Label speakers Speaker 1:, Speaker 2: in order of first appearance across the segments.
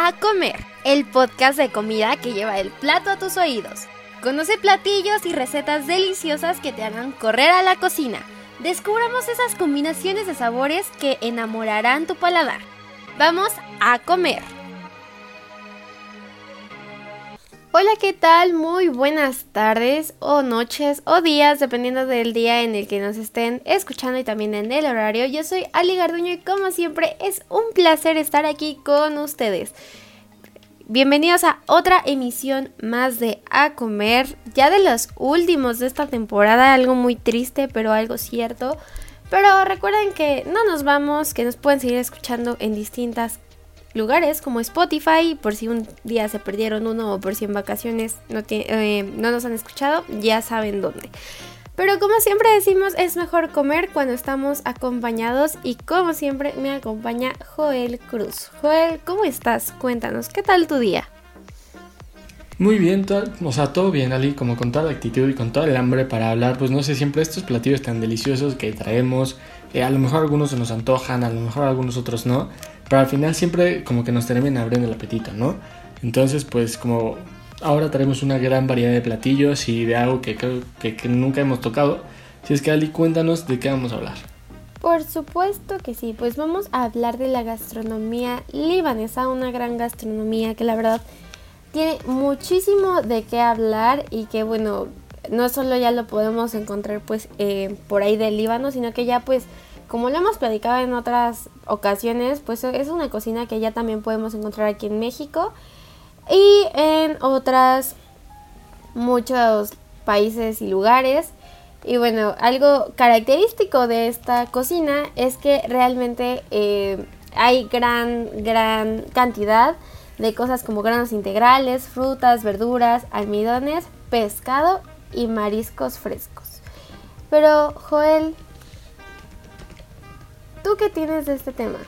Speaker 1: A Comer, el podcast de comida que lleva el plato a tus oídos. Conoce platillos y recetas deliciosas que te hagan correr a la cocina. Descubramos esas combinaciones de sabores que enamorarán tu paladar. Vamos a comer. Hola, ¿qué tal? Muy buenas tardes o noches o días, dependiendo del día en el que nos estén escuchando y también en el horario. Yo soy Ali Garduño y como siempre es un placer estar aquí con ustedes. Bienvenidos a otra emisión más de A Comer, ya de los últimos de esta temporada, algo muy triste pero algo cierto. Pero recuerden que no nos vamos, que nos pueden seguir escuchando en distintas lugares como Spotify, por si un día se perdieron uno o por si en vacaciones no, eh, no nos han escuchado, ya saben dónde. Pero como siempre decimos, es mejor comer cuando estamos acompañados y como siempre me acompaña Joel Cruz. Joel, ¿cómo estás? Cuéntanos, ¿qué tal tu día?
Speaker 2: Muy bien, o sea, todo bien, Ali, como con toda la actitud y con todo el hambre para hablar, pues no sé, siempre estos platillos tan deliciosos que traemos, eh, a lo mejor algunos se nos antojan, a lo mejor algunos otros no, pero al final siempre como que nos termina abriendo el apetito, ¿no? Entonces, pues como ahora traemos una gran variedad de platillos y de algo que creo que, nunca hemos tocado. Si es que Ali, cuéntanos de qué vamos a hablar.
Speaker 1: Por supuesto que sí, pues vamos a hablar de la gastronomía libanesa, una gran gastronomía que la verdad tiene muchísimo de qué hablar y que bueno, no solo ya lo podemos encontrar pues eh, por ahí del Líbano, sino que ya pues como lo hemos platicado en otras ocasiones, pues es una cocina que ya también podemos encontrar aquí en México y en otras muchos países y lugares. Y bueno, algo característico de esta cocina es que realmente eh, hay gran, gran cantidad de cosas como granos integrales, frutas, verduras, almidones, pescado y mariscos frescos. Pero Joel, ¿Tú qué tienes de este tema?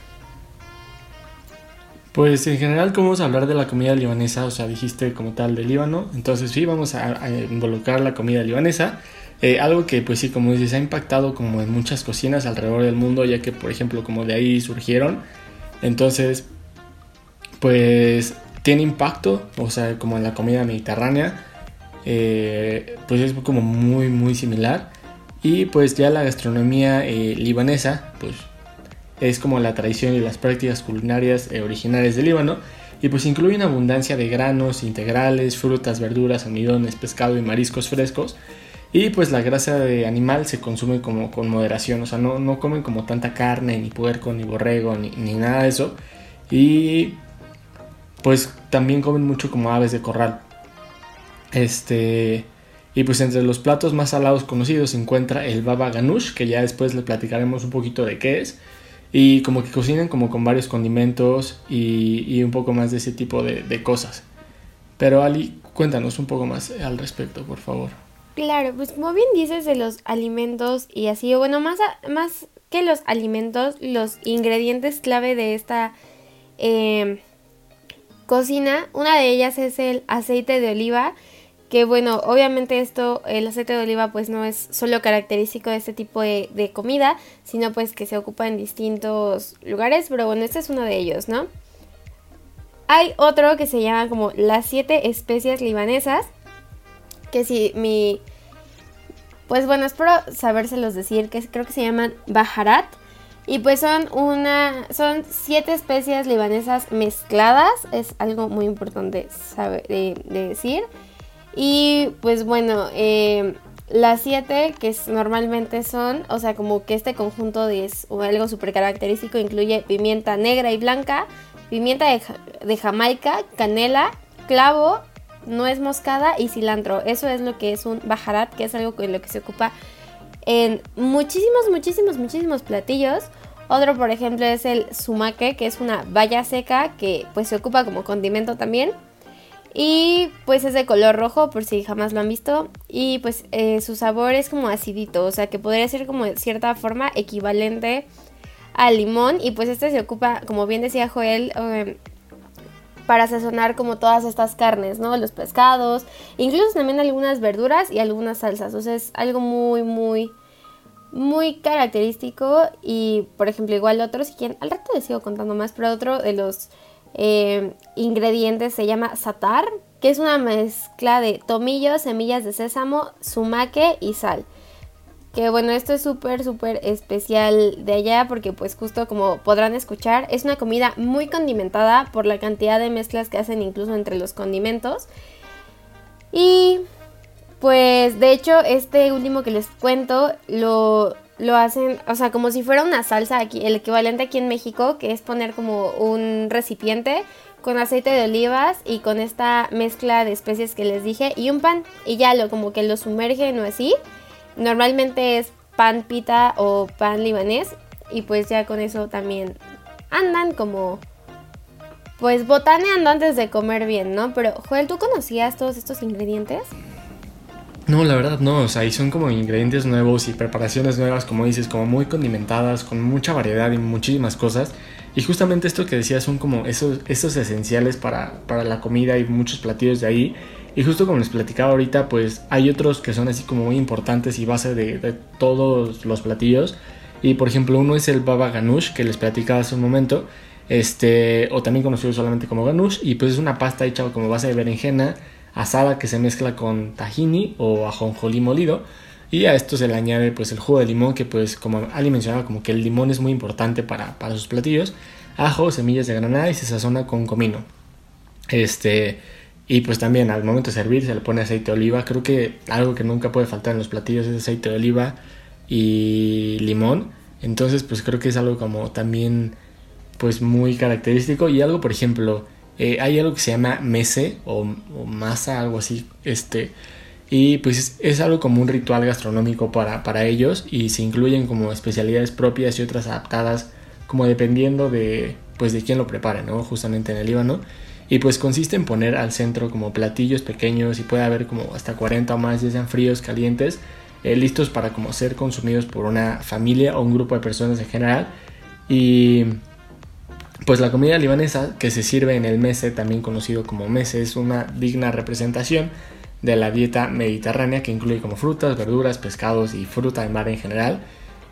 Speaker 2: Pues en general, ¿cómo vamos a hablar de la comida libanesa? O sea, dijiste como tal de Líbano. Entonces sí, vamos a, involucrar la comida libanesa. Eh, algo que pues sí, como dices, ha impactado como en muchas cocinas alrededor del mundo, ya que por ejemplo como de ahí surgieron. Entonces, pues tiene impacto, o sea, como en la comida mediterránea. Eh, pues es como muy, muy similar. Y pues ya la gastronomía eh, libanesa, pues es como la tradición y las prácticas culinarias eh, originales del Líbano y pues incluye una abundancia de granos integrales, frutas, verduras, almidones, pescado y mariscos frescos. Y pues la grasa de animal se consume como con moderación, o sea, no, no comen como tanta carne, ni puerco, ni borrego, ni, ni nada de eso. Y pues también comen mucho como aves de corral. Este, y pues entre los platos más salados conocidos se encuentra el baba ganoush, que ya después le platicaremos un poquito de qué es. Y como que cocinan como con varios condimentos y, un poco más de ese tipo de, cosas. Pero Ali, cuéntanos un poco más al respecto, por favor.
Speaker 1: Claro, pues como bien dices de los alimentos y así, bueno, más, más que los alimentos, los ingredientes clave de esta eh, cocina, una de ellas es el aceite de oliva, que bueno, obviamente esto, el aceite de oliva pues no es solo característico de este tipo de, comida, sino pues que se ocupa en distintos lugares, pero bueno, este es uno de ellos, ¿no? Hay otro que se llama como las siete especias libanesas, que si mi... Pues bueno, espero sabérselos decir, que creo que se llaman baharat. Y pues son una. Son siete especias libanesas mezcladas. Es algo muy importante saber, de decir. Y pues bueno, eh, las siete que normalmente son, o sea, como que este conjunto es algo súper característico, incluye pimienta negra y blanca, pimienta de, Jamaica, canela, clavo, nuez moscada y cilantro. Eso es lo que es un bajarat, que es algo con lo que se ocupa en muchísimos, muchísimos, muchísimos platillos. Otro, por ejemplo, es el sumaque, que es una valla seca que pues se ocupa como condimento también. Y pues es de color rojo, por si jamás lo han visto. Y pues eh, su sabor es como acidito, o sea que podría ser como de cierta forma equivalente al limón. Y pues este se ocupa, como bien decía Joel, em, para sazonar como todas estas carnes, ¿no? Los pescados, incluso también algunas verduras y algunas salsas. O sea, es algo muy, muy, muy característico. Y por ejemplo, igual otro, si quieren, al rato les sigo contando más, pero otro de los eh, ingredientes se llama satar, que es una mezcla de tomillo, semillas de sésamo, sumaque y sal. Que bueno, esto es súper, súper especial de allá porque pues justo como podrán escuchar, es una comida muy condimentada por la cantidad de mezclas que hacen incluso entre los condimentos. Y pues de hecho este último que les cuento lo, lo hacen, o sea, como si fuera una salsa aquí, el equivalente aquí en México, que es poner como un recipiente con aceite de olivas y con esta mezcla de especies que les dije y un pan y ya lo como que lo sumergen o así Normalmente es pan pita o pan libanés y pues ya con eso también andan como pues botaneando antes de comer bien, ¿no? Pero Joel, ¿tú conocías todos estos ingredientes?
Speaker 2: No, la verdad no, o sea, y son como ingredientes nuevos y preparaciones nuevas, como dices, como muy condimentadas, con mucha variedad y muchísimas cosas. Y justamente esto que decías son como esos, esos esenciales para, para la comida y muchos platillos de ahí. Y justo como les platicaba ahorita, pues hay otros que son así como muy importantes y base de, todos los platillos. Y por ejemplo, uno es el baba ganoush que les platicaba hace un momento. Este, o también conocido solamente como ganoush. Y pues es una pasta hecha como base de berenjena asada que se mezcla con tahini o ajonjolí molido. Y a esto se le añade pues el jugo de limón que pues como Ali mencionaba como que el limón es muy importante para, para sus platillos. Ajo, semillas de granada y se sazona con comino. Este y pues también al momento de servir se le pone aceite de oliva. Creo que algo que nunca puede faltar en los platillos es aceite de oliva y limón. Entonces pues creo que es algo como también pues muy característico. Y algo por ejemplo, eh, hay algo que se llama mese o, masa, algo así. Este, y pues es, algo como un ritual gastronómico para, para ellos y se incluyen como especialidades propias y otras adaptadas como dependiendo de pues de quién lo prepare, ¿no? Justamente en el Líbano. Y pues consiste en poner al centro como platillos pequeños y puede haber como hasta 40 o más, ya sean fríos, calientes, eh, listos para como ser consumidos por una familia o un grupo de personas en general. Y pues la comida libanesa que se sirve en el mese, también conocido como mese, es una digna representación de la dieta mediterránea que incluye como frutas, verduras, pescados y fruta de mar en general.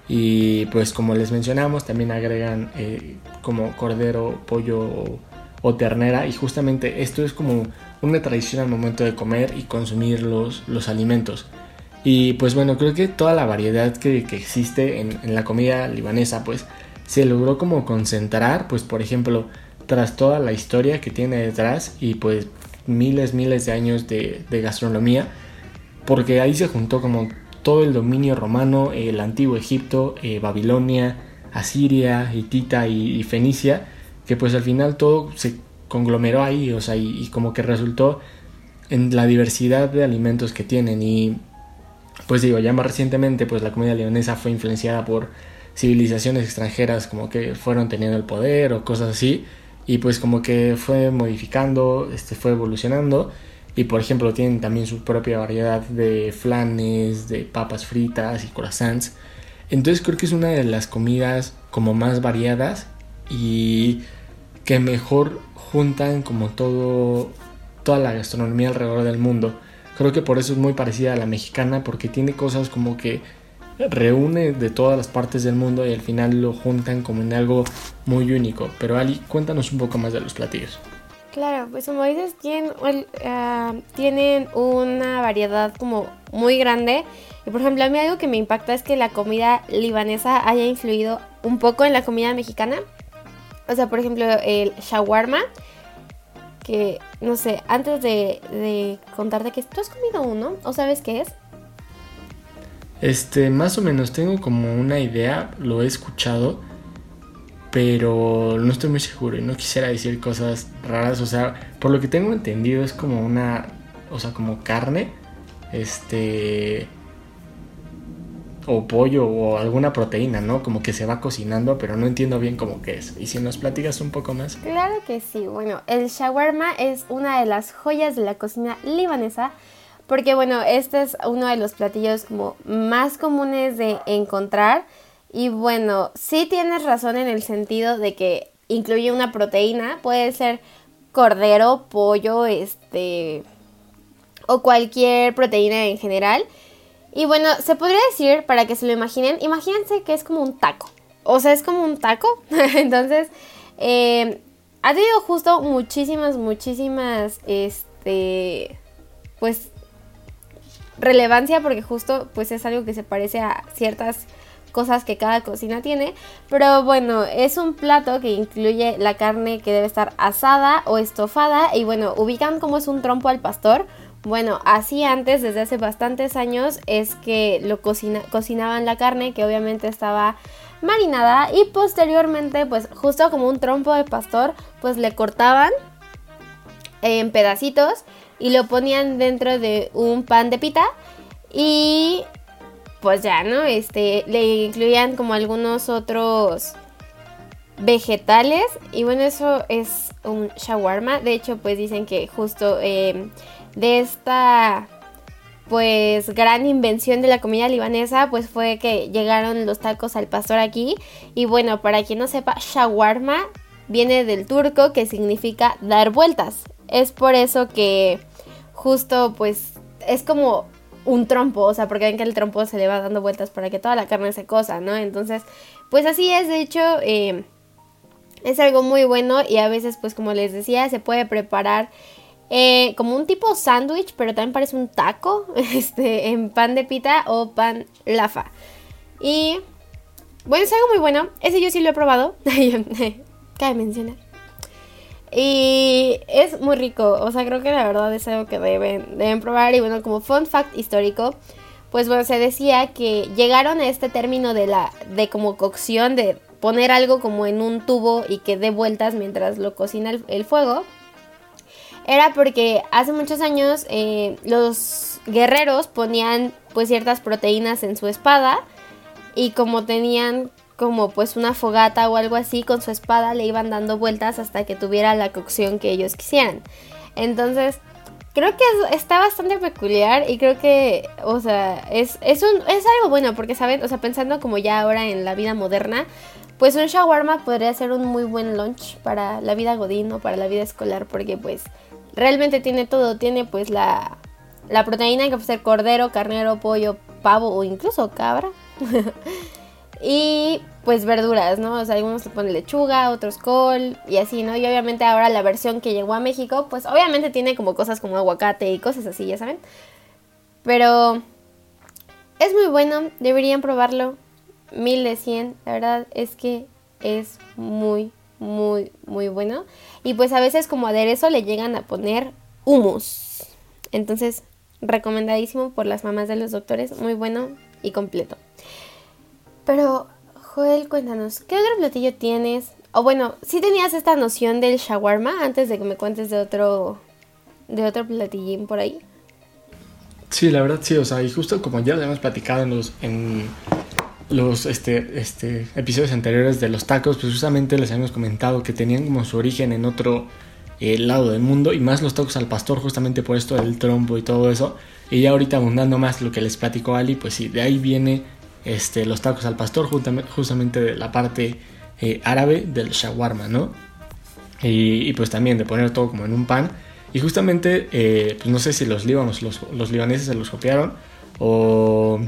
Speaker 2: Y pues como les mencionamos, también agregan eh, como cordero, pollo o ternera y justamente esto es como una tradición al momento de comer y consumir los, los alimentos. Y pues bueno, creo que toda la variedad que, existe en, la comida libanesa pues se logró como concentrar pues por ejemplo tras toda la historia que tiene detrás y pues miles miles de años de, gastronomía porque ahí se juntó como todo el dominio romano, el antiguo Egipto, eh, Babilonia, Asiria, Hitita y Fenicia que pues al final todo se conglomeró ahí, o sea, y, como que resultó en la diversidad de alimentos que tienen. Y pues digo, ya más recientemente pues la comida leonesa fue influenciada por civilizaciones extranjeras como que fueron teniendo el poder o cosas así y pues como que fue modificando, este fue evolucionando y por ejemplo tienen también su propia variedad de flanes, de papas fritas y croissants. Entonces creo que es una de las comidas como más variadas y que mejor juntan como todo toda la gastronomía alrededor del mundo. Creo que por eso es muy parecida a la mexicana porque tiene cosas como que reúne de todas las partes del mundo y al final lo juntan como en algo muy único. Pero Ali, cuéntanos un poco más de los platillos.
Speaker 1: Claro, pues como dices, tienen, ah, tienen una variedad como muy grande. Y por ejemplo, a mí algo que me impacta es que la comida libanesa haya influido un poco en la comida mexicana. O sea, por ejemplo, el shawarma. Que, no sé, antes de, contarte que tú has comido uno, ¿o sabes qué es?
Speaker 2: Este, más o menos, tengo como una idea, lo he escuchado, pero no estoy muy seguro y no quisiera decir cosas raras. O sea, por lo que tengo entendido es como una, o sea, como carne, este, o pollo o alguna proteína, ¿no? Como que se va cocinando, pero no entiendo bien cómo que es. ¿Y si nos platicas un poco más?
Speaker 1: Claro que sí. Bueno, el shawarma es una de las joyas de la cocina libanesa. Porque bueno, este es uno de los platillos como más comunes de encontrar. Y bueno, sí tienes razón en el sentido de que incluye una proteína. Puede ser cordero, pollo, este... o cualquier proteína en general. Y bueno, se podría decir, para que se lo imaginen, imagínense que es como un taco. O sea, es como un taco. Entonces, eh, ha tenido justo muchísimas, muchísimas, este, pues, relevancia porque justo, pues, es algo que se parece a ciertas cosas que cada cocina tiene. Pero bueno, es un plato que incluye la carne que debe estar asada o estofada. Y bueno, ubican cómo es un trompo al pastor. Bueno, así antes, desde hace bastantes años, es que lo cocinaban la carne, que obviamente estaba marinada. Y posteriormente, pues justo como un trompo de pastor, pues le cortaban en pedacitos y lo ponían dentro de un pan de pita. Y pues ya, ¿no? Este, le incluían como algunos otros vegetales y bueno, eso es un shawarma. De hecho, pues dicen que justo eh, de esta pues gran invención de la comida libanesa pues fue que llegaron los tacos al pastor aquí y bueno, para quien no sepa, shawarma viene del turco que significa dar vueltas. Es por eso que justo pues es como un trompo, o sea, porque ven que el trompo se le va dando vueltas para que toda la carne se cosa, ¿no? Entonces, pues así es, de hecho, eh, es algo muy bueno y a veces, pues como les decía, se puede preparar eh, como un tipo sándwich, pero también parece un taco, este, en pan de pita o pan lafa. Y, bueno, es algo muy bueno, ese yo sí lo he probado, cabe mencionar. Y es muy rico, o sea, creo que la verdad es algo que deben, deben probar. Y bueno, como fun fact histórico, pues bueno, se decía que llegaron a este término de la, de como cocción, de poner algo como en un tubo y que dé vueltas mientras lo cocina el, fuego. Era porque hace muchos años eh, los guerreros ponían pues ciertas proteínas en su espada y como tenían como pues una fogata o algo así con su espada le iban dando vueltas hasta que tuviera la cocción que ellos quisieran. Entonces, creo que está bastante peculiar y creo que, o sea, es, es, un, es algo bueno porque, ¿saben? O sea, pensando como ya ahora en la vida moderna, pues un shawarma podría ser un muy buen lunch para la vida godín o para la vida escolar porque pues realmente tiene todo, tiene pues la, la proteína que puede cordero, carnero, pollo, pavo o incluso cabra. Y pues verduras, ¿no? O sea, algunos le ponen lechuga, otros col y así, ¿no? Y obviamente ahora la versión que llegó a México, pues obviamente tiene como cosas como aguacate y cosas así, ya saben. Pero es muy bueno, deberían probarlo. Mil de cien, la verdad es que es muy, muy, muy bueno. Y pues a veces como aderezo le llegan a poner humus. Entonces, recomendadísimo por las mamás de los doctores, muy bueno y completo. Pero, Joel, cuéntanos, ¿qué otro platillo tienes? O bueno, si tenías esta noción del shawarma antes de que me cuentes de otro, de otro platillín por ahí.
Speaker 2: Sí, la verdad sí, o sea, y justo como ya lo hemos platicado en los, en los este, este, episodios anteriores de los tacos, pues justamente les habíamos comentado que tenían como su origen en otro eh, lado del mundo y más los tacos al pastor justamente por esto del trompo y todo eso. Y ya ahorita abundando más lo que les platicó Ali, pues sí, de ahí viene este, los tacos al pastor, justamente de la parte eh, árabe del shawarma, ¿no? Y, pues también de poner todo como en un pan. Y justamente, eh, pues no sé si los libaneses se los copiaron o,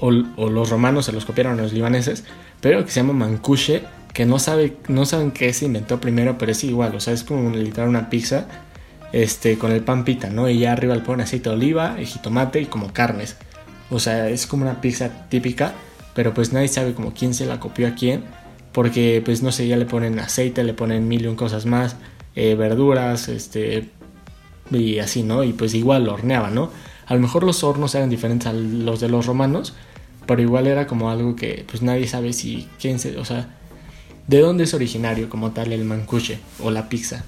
Speaker 2: o, los romanos se los copiaron a los libaneses, pero que se llama mancuche, que no, sabe, no saben qué se inventó primero, pero es igual, o sea, es como literal una pizza este, con el pan pita, ¿no? Y ya arriba le ponen aceite de oliva, jitomate y como carnes. O sea, es como una pizza típica, pero pues nadie sabe como quién se la copió a quién, porque pues no sé, ya le ponen aceite, le ponen mil y cosas más, eh, verduras, este, y así, ¿no? Y pues igual lo horneaban, ¿no? A lo mejor los hornos eran diferentes a los de los romanos, pero igual era como algo que pues nadie sabe si quién se, o sea, de dónde es originario como tal el mancuche o la pizza.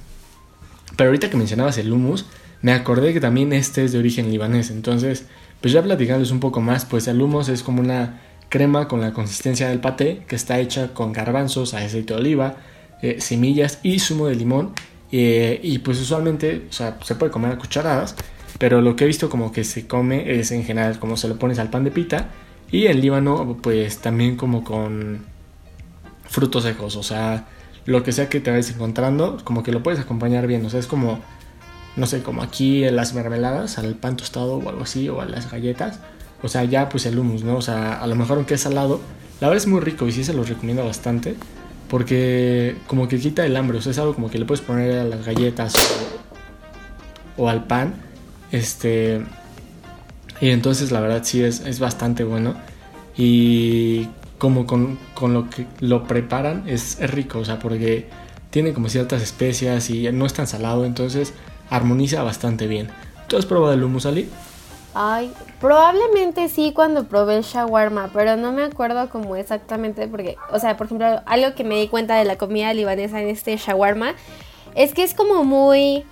Speaker 2: Pero ahorita que mencionabas el hummus, me acordé que también este es de origen libanés, entonces pues ya platicándoles un poco más, pues el hummus es como una crema con la consistencia del paté que está hecha con garbanzos, aceite de oliva, eh, semillas y zumo de limón. Eh, y pues usualmente, o sea, se puede comer a cucharadas, pero lo que he visto como que se come es en general como se lo pones al pan de pita y el Líbano pues también como con frutos secos, o sea, lo que sea que te vayas encontrando, como que lo puedes acompañar bien, o sea, es como no sé, como aquí las mermeladas, al pan tostado o algo así, o a las galletas. O sea, ya pues el hummus, ¿no? O sea, a lo mejor aunque es salado, la verdad es muy rico y sí se los recomiendo bastante. porque como que quita el hambre, o sea, es algo como que le puedes poner a las galletas o, al pan, este, y entonces la verdad sí es, es bastante bueno y como con, lo que lo preparan es, es rico, o sea, porque tiene como ciertas especias y no es tan salado, entonces armoniza bastante bien. ¿Tú has probado el hummus Ali?
Speaker 1: Ay, probablemente sí cuando probé el shawarma, pero no me acuerdo como exactamente porque, o sea, por ejemplo, algo que me di cuenta de la comida libanesa en este shawarma es que es como muy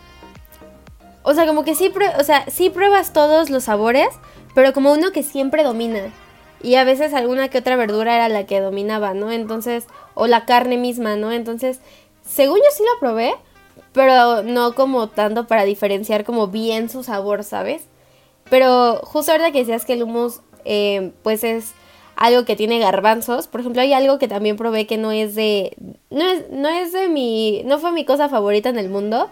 Speaker 1: o sea, como que sí, o sea, sí pruebas todos los sabores, pero como uno que siempre domina. Y a veces alguna que otra verdura era la que dominaba, ¿no? Entonces, o la carne misma, ¿no? Entonces, según yo sí lo probé, pero no como tanto para diferenciar como bien su sabor, ¿sabes? Pero justo ahora que decías que el hummus, eh, pues es algo que tiene garbanzos. Por ejemplo, hay algo que también probé que no es de. No es, no es de mi. No fue mi cosa favorita en el mundo.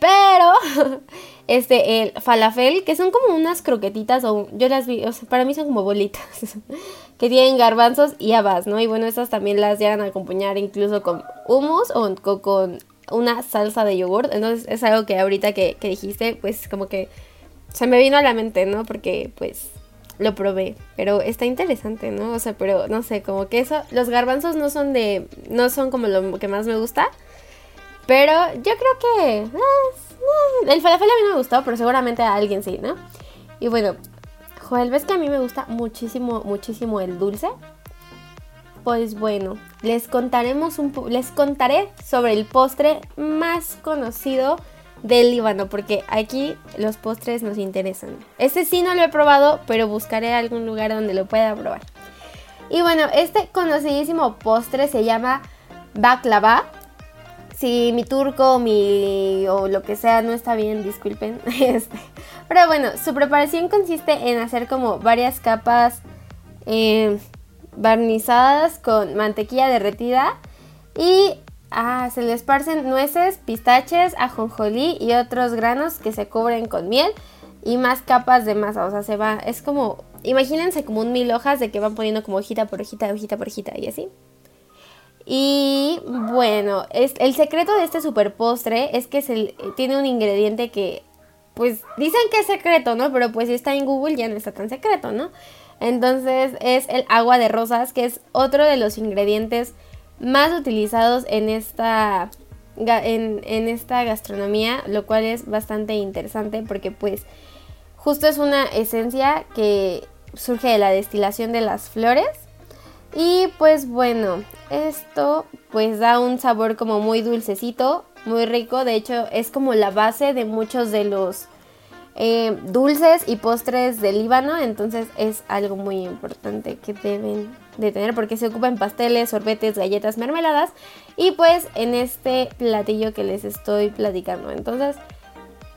Speaker 1: Pero. Este, el falafel, que son como unas croquetitas, o yo las vi, o sea, para mí son como bolitas. que tienen garbanzos y habas, ¿no? Y bueno, estas también las llegan a acompañar incluso con hummus o con, una salsa de yogur. Entonces es algo que ahorita que, que dijiste, pues como que se me vino a la mente, ¿no? Porque pues lo probé, pero está interesante, ¿no? O sea, pero no sé, como que eso, los garbanzos no son de, no son como lo que más me gusta, pero yo creo que eh, eh, el falafel a mí no me gustó, pero seguramente a alguien sí, ¿no? Y bueno, Joel, ¿ves que a mí me gusta muchísimo, muchísimo el dulce? Pues bueno, les contaremos les contaré sobre el postre más conocido del Líbano, porque aquí los postres nos interesan. Este sí no lo he probado, pero buscaré algún lugar donde lo pueda probar. Y bueno, este conocidísimo postre se llama baklava. Si mi turco mi, o lo que sea no está bien, disculpen. Este. Pero bueno, su preparación consiste en hacer como varias capas eh, barnizadas con mantequilla derretida y Ah, se le esparcen nueces, pistaches, ajonjolí y otros granos que se cubren con miel y más capas de masa. O sea, se va. Es como. Imagínense como un mil hojas de que van poniendo como hojita por hojita, hojita por hojita y así. Y bueno, es, el secreto de este super postre es que se, tiene un ingrediente que, pues dicen que es secreto, ¿no? Pero pues si está en Google ya no está tan secreto, ¿no? Entonces es el agua de rosas, que es otro de los ingredientes más utilizados en esta, en, esta gastronomía, lo cual es bastante interesante porque pues justo es una esencia que surge de la destilación de las flores. Y pues bueno, esto pues da un sabor como muy dulcecito, muy rico. De hecho es como la base de muchos de los eh, dulces y postres del Líbano. Entonces es algo muy importante que deben de tener porque se ocupan pasteles, sorbetes, galletas, mermeladas y pues en este platillo que les estoy platicando. Entonces,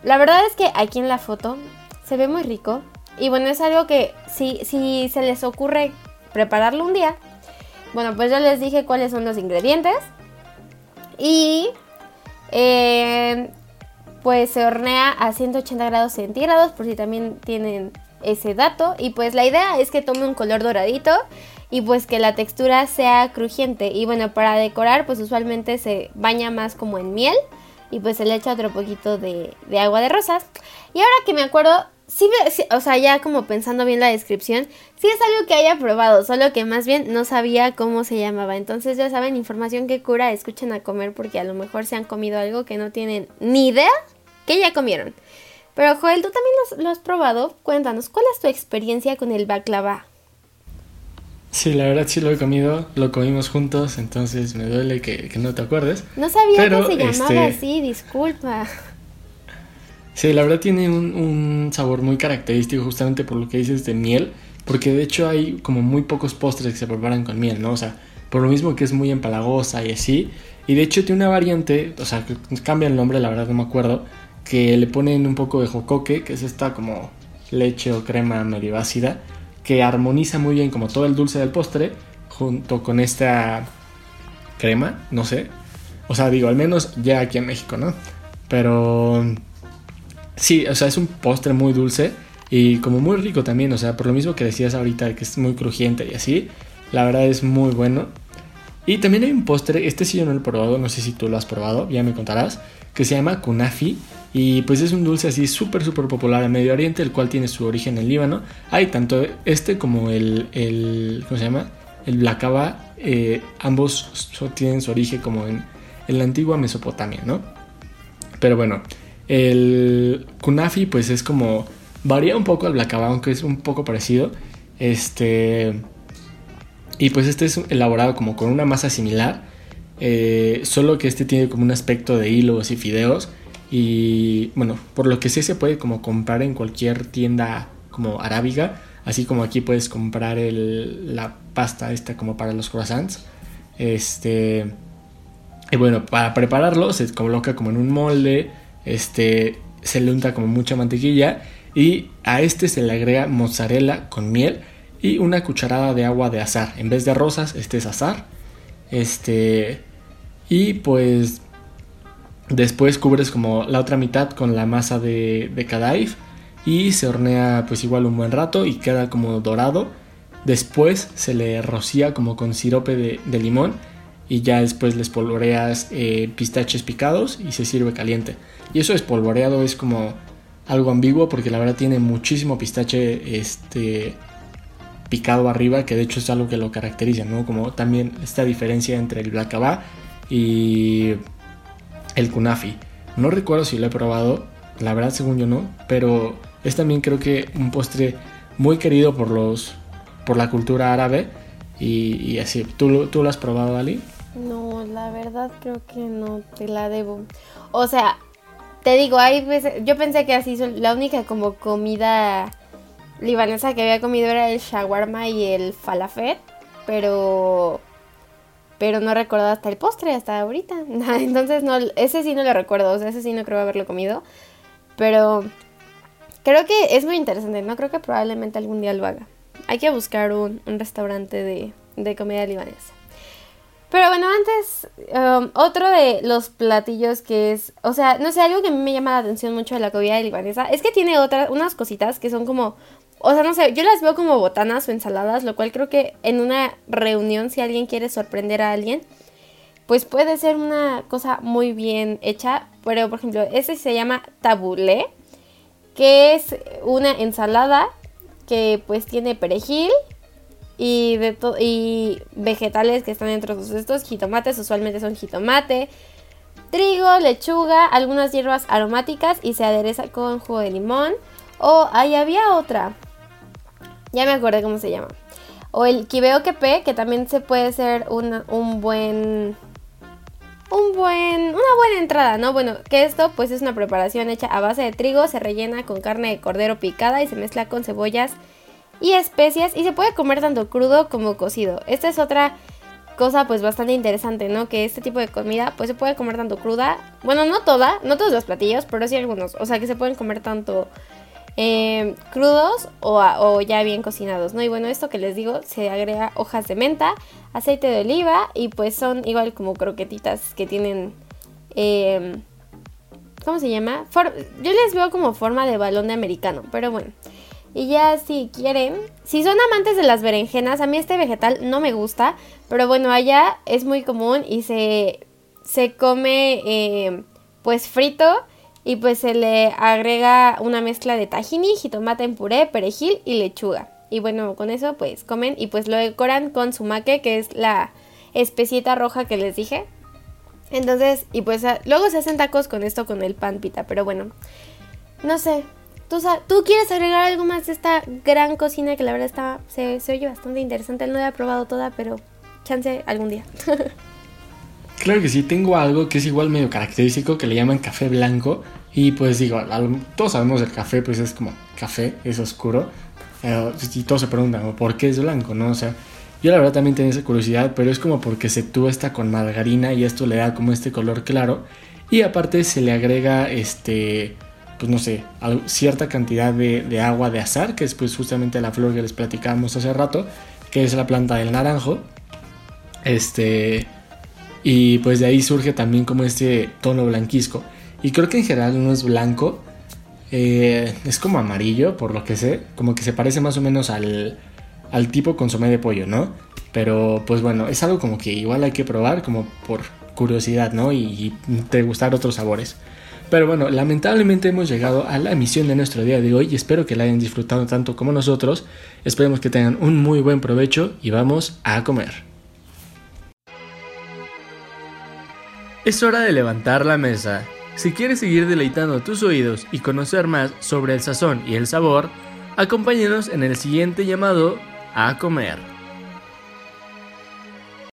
Speaker 1: la verdad es que aquí en la foto se ve muy rico y bueno, es algo que si, si se les ocurre prepararlo un día, bueno, pues ya les dije cuáles son los ingredientes y eh, pues se hornea a 180 grados centígrados por si también tienen ese dato y pues la idea es que tome un color doradito y pues que la textura sea crujiente. Y bueno, para decorar pues usualmente se baña más como en miel y pues se le echa otro poquito de, agua de rosas. Y ahora que me acuerdo, sí, o sea, ya como pensando bien la descripción, sí es algo que haya probado, solo que más bien no sabía cómo se llamaba. Entonces ya saben, información que cura, escuchen a comer porque a lo mejor se han comido algo que no tienen ni idea que ya comieron. Pero Joel, tú también lo has probado. Cuéntanos, ¿cuál es tu experiencia con el baklava?
Speaker 2: Sí, la verdad sí lo he comido, lo comimos juntos, entonces me duele que, no te acuerdes.
Speaker 1: No sabía que se llamaba este, así, disculpa.
Speaker 2: Sí, la verdad tiene un, sabor muy característico justamente por lo que dices de miel, porque de hecho hay como muy pocos postres que se preparan con miel, ¿no? O sea, por lo mismo que es muy empalagosa y así. Y de hecho tiene una variante, o sea, cambia el nombre, la verdad no me acuerdo, que le ponen un poco de jocoque, que es esta como leche o crema medio ácida que armoniza muy bien como todo el dulce del postre junto con esta crema, no sé. O sea, digo, al menos ya aquí en México, ¿no? Pero sí, o sea, es un postre muy dulce y como muy rico también, o sea, por lo mismo que decías ahorita que es muy crujiente y así, la verdad es muy bueno. Y también hay un postre, este sí yo no lo he probado, no sé si tú lo has probado, ya me contarás, que se llama kunafi. Y pues es un dulce así súper, súper popular en Medio Oriente, el cual tiene su origen en Líbano. Hay tanto este como el, el ¿cómo se llama? El blacaba, eh, ambos tienen su origen como en, en la antigua Mesopotamia, ¿no? Pero bueno, el kunafi pues es como, varía un poco al blacaba, aunque es un poco parecido. Este... Y pues este es elaborado como con una masa similar, eh, solo que este tiene como un aspecto de hilos y fideos. Y bueno, por lo que sé se puede como comprar en cualquier tienda como arábiga, así como aquí puedes comprar el, la pasta esta como para los croissants. Este y bueno, para prepararlo se coloca como en un molde, este se le unta como mucha mantequilla y a este se le agrega mozzarella con miel y una cucharada de agua de azar. En vez de rosas, este es azar. Este y pues después cubres como la otra mitad con la masa de, de y se hornea pues igual un buen rato y queda como dorado. Después se le rocía como con sirope de, limón y ya después les polvoreas eh, pistaches picados y se sirve caliente. Y eso espolvoreado es como algo ambiguo porque la verdad tiene muchísimo pistache este picado arriba, que de hecho es algo que lo caracteriza, ¿no? Como también esta diferencia entre el blacaba y el kunafi. No recuerdo si lo he probado, la verdad según yo no, pero es también creo que un postre muy querido por los por la cultura árabe y, así. ¿Tú, ¿Tú lo has probado, Ali?
Speaker 1: No, la verdad creo que no te la debo. O sea, te digo, hay veces, yo pensé que así la única como comida libanesa que había comido era el shawarma y el falafel, pero pero no recuerdo hasta el postre, hasta ahorita. Entonces, no, ese sí no lo recuerdo, o sea, ese sí no creo haberlo comido. Pero creo que es muy interesante, ¿no? Creo que probablemente algún día lo haga. Hay que buscar un, restaurante de, de, comida libanesa. Pero bueno, antes, um, otro de los platillos que es, o sea, no sé, algo que a mí me llama la atención mucho de la comida libanesa es que tiene otras, unas cositas que son como o sea, no sé, yo las veo como botanas o ensaladas, lo cual creo que en una reunión, si alguien quiere sorprender a alguien, pues puede ser una cosa muy bien hecha. Pero, por ejemplo, ese se llama tabulé, que es una ensalada que pues tiene perejil y, de y vegetales que están dentro de estos. Jitomates, usualmente son jitomate, trigo, lechuga, algunas hierbas aromáticas y se adereza con jugo de limón. O ahí había otra ya me acordé cómo se llama. O el kibeo kepe, que también se puede ser un buen... Un buen, una buena entrada, ¿no? Bueno, que esto pues es una preparación hecha a base de trigo, se rellena con carne de cordero picada y se mezcla con cebollas y especias y se puede comer tanto crudo como cocido. Esta es otra cosa pues bastante interesante, ¿no? Que este tipo de comida pues se puede comer tanto cruda, bueno, no toda, no todos los platillos, pero sí algunos, o sea que se pueden comer tanto eh, crudos o, ya bien cocinados, ¿no? Y bueno, esto que les digo, se agrega hojas de menta, aceite de oliva y pues son igual como croquetitas que tienen... Em, ¿Cómo se llama? yo les veo como forma de balón de americano, pero bueno. Y ya si quieren, si son amantes de las berenjenas, a mí este vegetal no me gusta, pero bueno, allá es muy común y se, se come em, pues frito y pues se le agrega una mezcla de tahini, jitomate en puré, perejil y lechuga. Y bueno, con eso pues comen y pues lo decoran con sumaque, que es la especieta roja que les dije. Entonces, y pues luego se hacen tacos con esto, con el pan pita. Pero bueno, no sé. ¿Tú, ¿Tú quieres agregar algo más de esta gran cocina que la verdad está, se, se oye bastante interesante? No la he probado toda, pero chance algún día.
Speaker 2: Claro que sí, tengo algo que es igual medio característico que le llaman café blanco. Y pues digo, todos sabemos el café, pues es como café, es oscuro. y todos se preguntan, ¿por qué es blanco? ¿no? O sea, yo la verdad también tenía esa curiosidad, pero es como porque se tuesta con margarina y esto le da como este color claro. Y aparte se le agrega este, pues no sé, cierta cantidad de, de agua de azar, que es pues justamente la flor que les platicábamos hace rato, que es la planta del naranjo. Este, y pues de ahí surge también como este tono blanquisco. Y creo que en general no es blanco, eh, es como amarillo, por lo que sé, como que se parece más o menos al, al tipo consomé de pollo, ¿no? Pero pues bueno, es algo como que igual hay que probar como por curiosidad, ¿no? Y, y te gustar otros sabores. Pero bueno, lamentablemente hemos llegado a la emisión de nuestro día de hoy y espero que la hayan disfrutado tanto como nosotros. Esperemos que tengan un muy buen provecho y vamos a comer. Es hora de levantar la mesa. Si quieres seguir deleitando tus oídos y conocer más sobre el sazón y el sabor, acompáñenos en el siguiente llamado a comer.